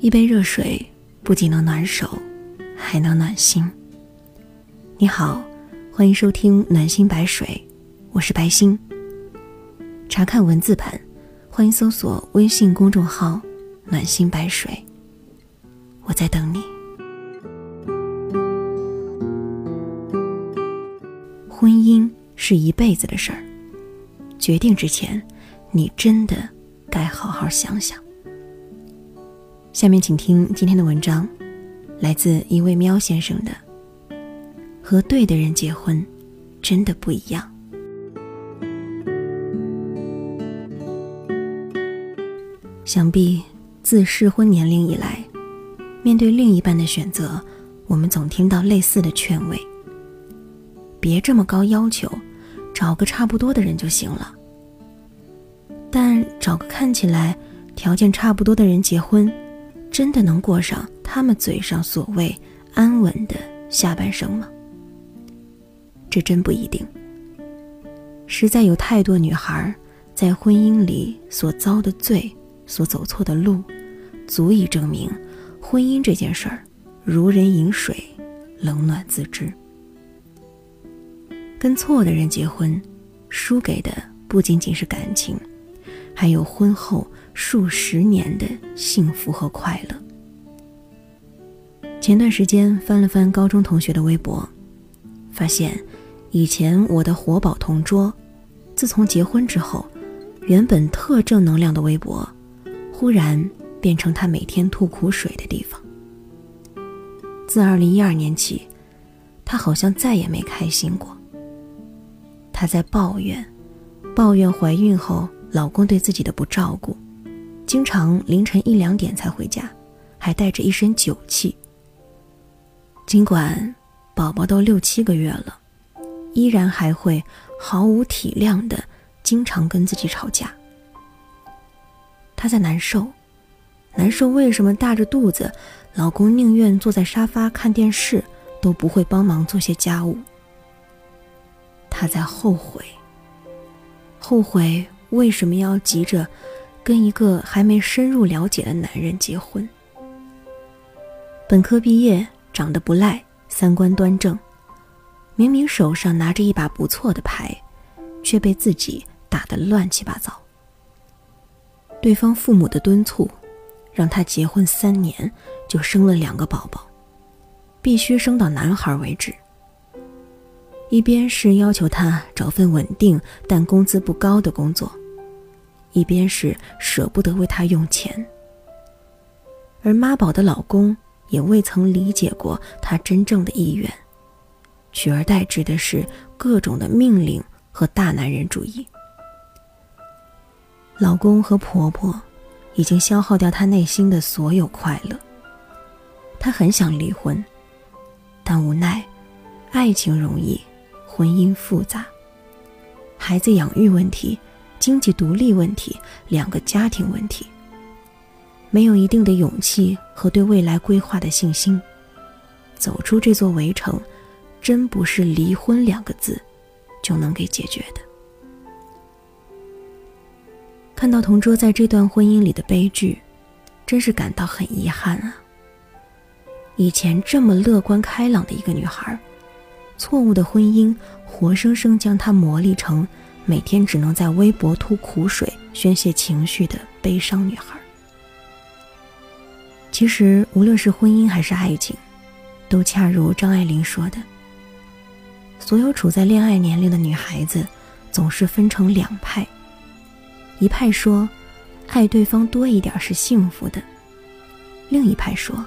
一杯热水不仅能暖手，还能暖心。你好，欢迎收听暖心白水，我是白心。查看文字版，欢迎搜索微信公众号“暖心白水”。我在等你。婚姻是一辈子的事儿，决定之前，你真的该好好想想。下面请听今天的文章，来自一位喵先生的。和对的人结婚，真的不一样。想必自适婚年龄以来，面对另一半的选择，我们总听到类似的劝慰：别这么高要求，找个差不多的人就行了。但找个看起来条件差不多的人结婚。真的能过上他们嘴上所谓安稳的下半生吗？这真不一定。实在有太多女孩在婚姻里所遭的罪、所走错的路，足以证明婚姻这件事儿如人饮水，冷暖自知。跟错的人结婚，输给的不仅仅是感情，还有婚后。数十年的幸福和快乐。前段时间翻了翻高中同学的微博，发现以前我的活宝同桌，自从结婚之后，原本特正能量的微博，忽然变成他每天吐苦水的地方。自二零一二年起，他好像再也没开心过。他在抱怨，抱怨怀孕后老公对自己的不照顾。经常凌晨一两点才回家，还带着一身酒气。尽管宝宝都六七个月了，依然还会毫无体谅的经常跟自己吵架。她在难受，难受为什么大着肚子，老公宁愿坐在沙发看电视，都不会帮忙做些家务。她在后悔，后悔为什么要急着。跟一个还没深入了解的男人结婚。本科毕业，长得不赖，三观端正，明明手上拿着一把不错的牌，却被自己打得乱七八糟。对方父母的敦促，让他结婚三年就生了两个宝宝，必须生到男孩为止。一边是要求他找份稳定但工资不高的工作。一边是舍不得为他用钱，而妈宝的老公也未曾理解过她真正的意愿，取而代之的是各种的命令和大男人主义。老公和婆婆已经消耗掉她内心的所有快乐，她很想离婚，但无奈，爱情容易，婚姻复杂，孩子养育问题。经济独立问题，两个家庭问题，没有一定的勇气和对未来规划的信心，走出这座围城，真不是离婚两个字就能给解决的。看到同桌在这段婚姻里的悲剧，真是感到很遗憾啊。以前这么乐观开朗的一个女孩，错误的婚姻活生生将她磨砺成。每天只能在微博吐苦水、宣泄情绪的悲伤女孩。其实，无论是婚姻还是爱情，都恰如张爱玲说的：“所有处在恋爱年龄的女孩子，总是分成两派。一派说，爱对方多一点是幸福的；另一派说，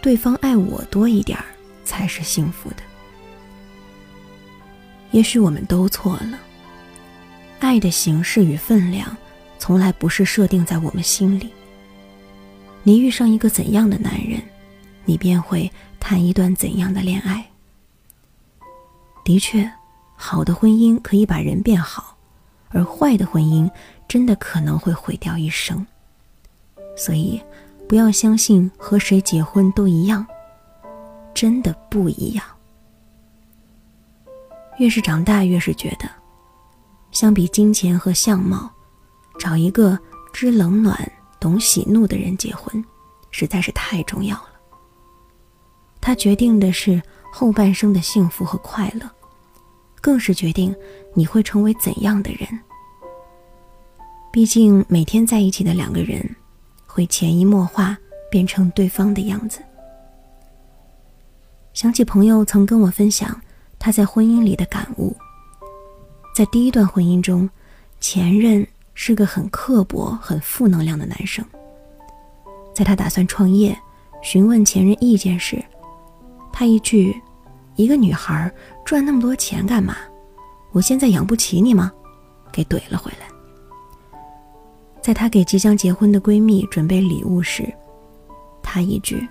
对方爱我多一点才是幸福的。也许我们都错了。”爱的形式与分量，从来不是设定在我们心里。你遇上一个怎样的男人，你便会谈一段怎样的恋爱。的确，好的婚姻可以把人变好，而坏的婚姻真的可能会毁掉一生。所以，不要相信和谁结婚都一样，真的不一样。越是长大，越是觉得。相比金钱和相貌，找一个知冷暖、懂喜怒的人结婚，实在是太重要了。它决定的是后半生的幸福和快乐，更是决定你会成为怎样的人。毕竟每天在一起的两个人，会潜移默化变成对方的样子。想起朋友曾跟我分享他在婚姻里的感悟，在第一段婚姻中，前任是个很刻薄、很负能量的男生。在他打算创业，询问前任意见时，他一句：“一个女孩赚那么多钱干嘛？我现在养不起你吗？”给怼了回来。在他给即将结婚的闺蜜准备礼物时，他一句：“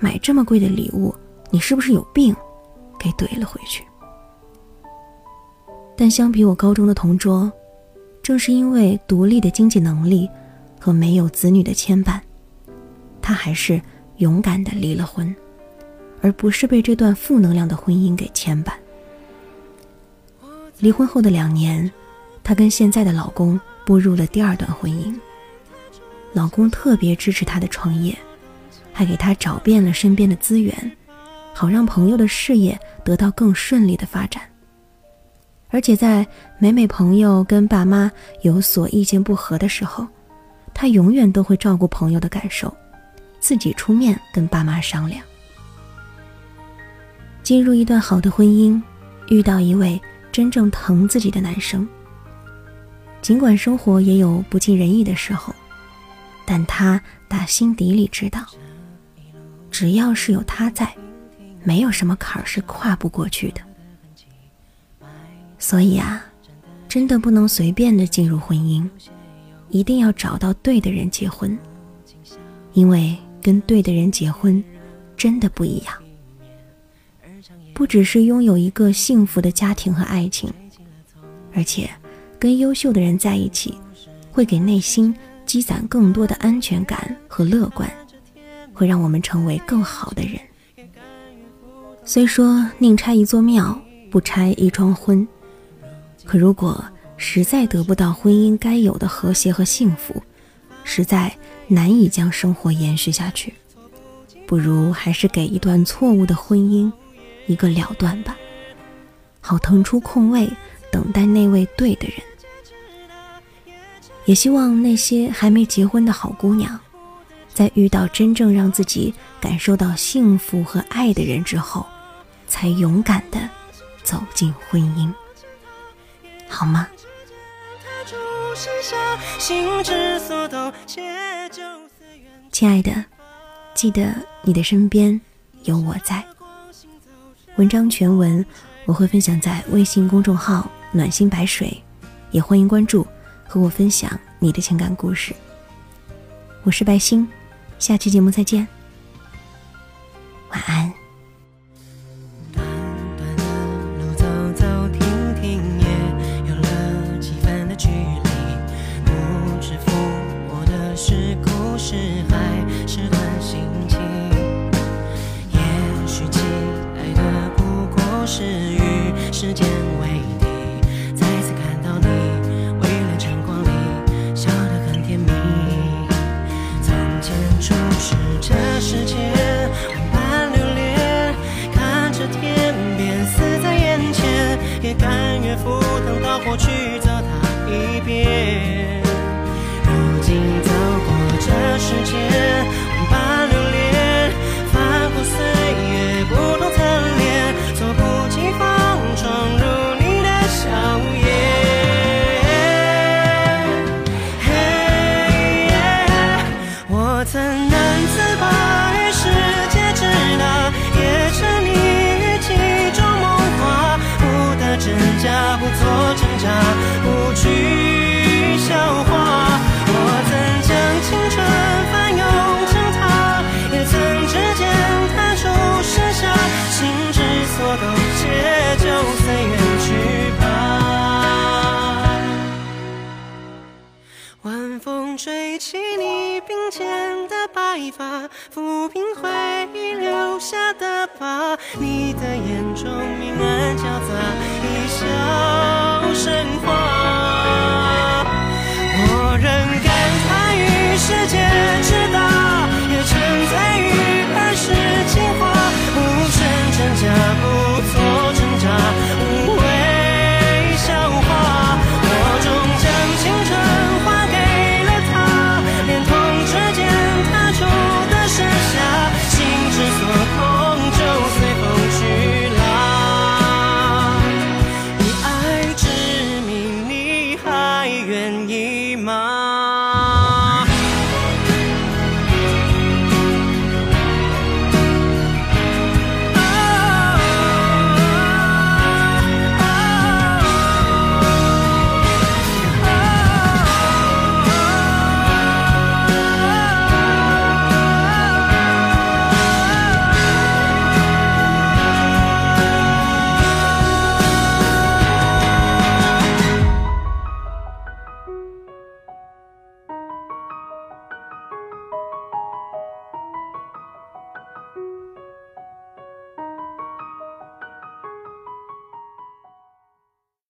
买这么贵的礼物，你是不是有病？”给怼了回去。但相比我高中的同桌，正是因为独立的经济能力和没有子女的牵绊，他还是勇敢的离了婚。而不是被这段负能量的婚姻给牵绊。离婚后的两年，她跟现在的老公步入了第二段婚姻。老公特别支持她的创业，还给她找遍了身边的资源，好让朋友的事业得到更顺利的发展。而且在每每朋友跟爸妈有所意见不合的时候，她永远都会照顾朋友的感受，自己出面跟爸妈商量。进入一段好的婚姻，遇到一位真正疼自己的男生。尽管生活也有不尽人意的时候，但他打心底里知道，只要是有他在，没有什么坎儿是跨不过去的。所以啊，真的不能随便的进入婚姻，一定要找到对的人结婚，因为跟对的人结婚，真的不一样。不只是拥有一个幸福的家庭和爱情，而且跟优秀的人在一起，会给内心积攒更多的安全感和乐观，会让我们成为更好的人。虽说宁拆一座庙，不拆一桩婚，可如果实在得不到婚姻该有的和谐和幸福，实在难以将生活延续下去，不如还是给一段错误的婚姻。一个了断吧，好腾出空位，等待那位对的人。也希望那些还没结婚的好姑娘，在遇到真正让自己感受到幸福和爱的人之后，才勇敢的走进婚姻，好吗？亲爱的，记得你的身边有我在。文章全文我会分享在微信公众号“暖心白水”，也欢迎关注，和我分享你的情感故事。我是白星，下期节目再见，晚安。不做挣扎不惧笑话我曾将青春翻涌成她也曾指尖弹出盛夏。心之所动且就随缘去吧。晚风吹起你鬓间的白发抚平回忆留下的疤。你的眼中明暗交杂笑生花。迷茫。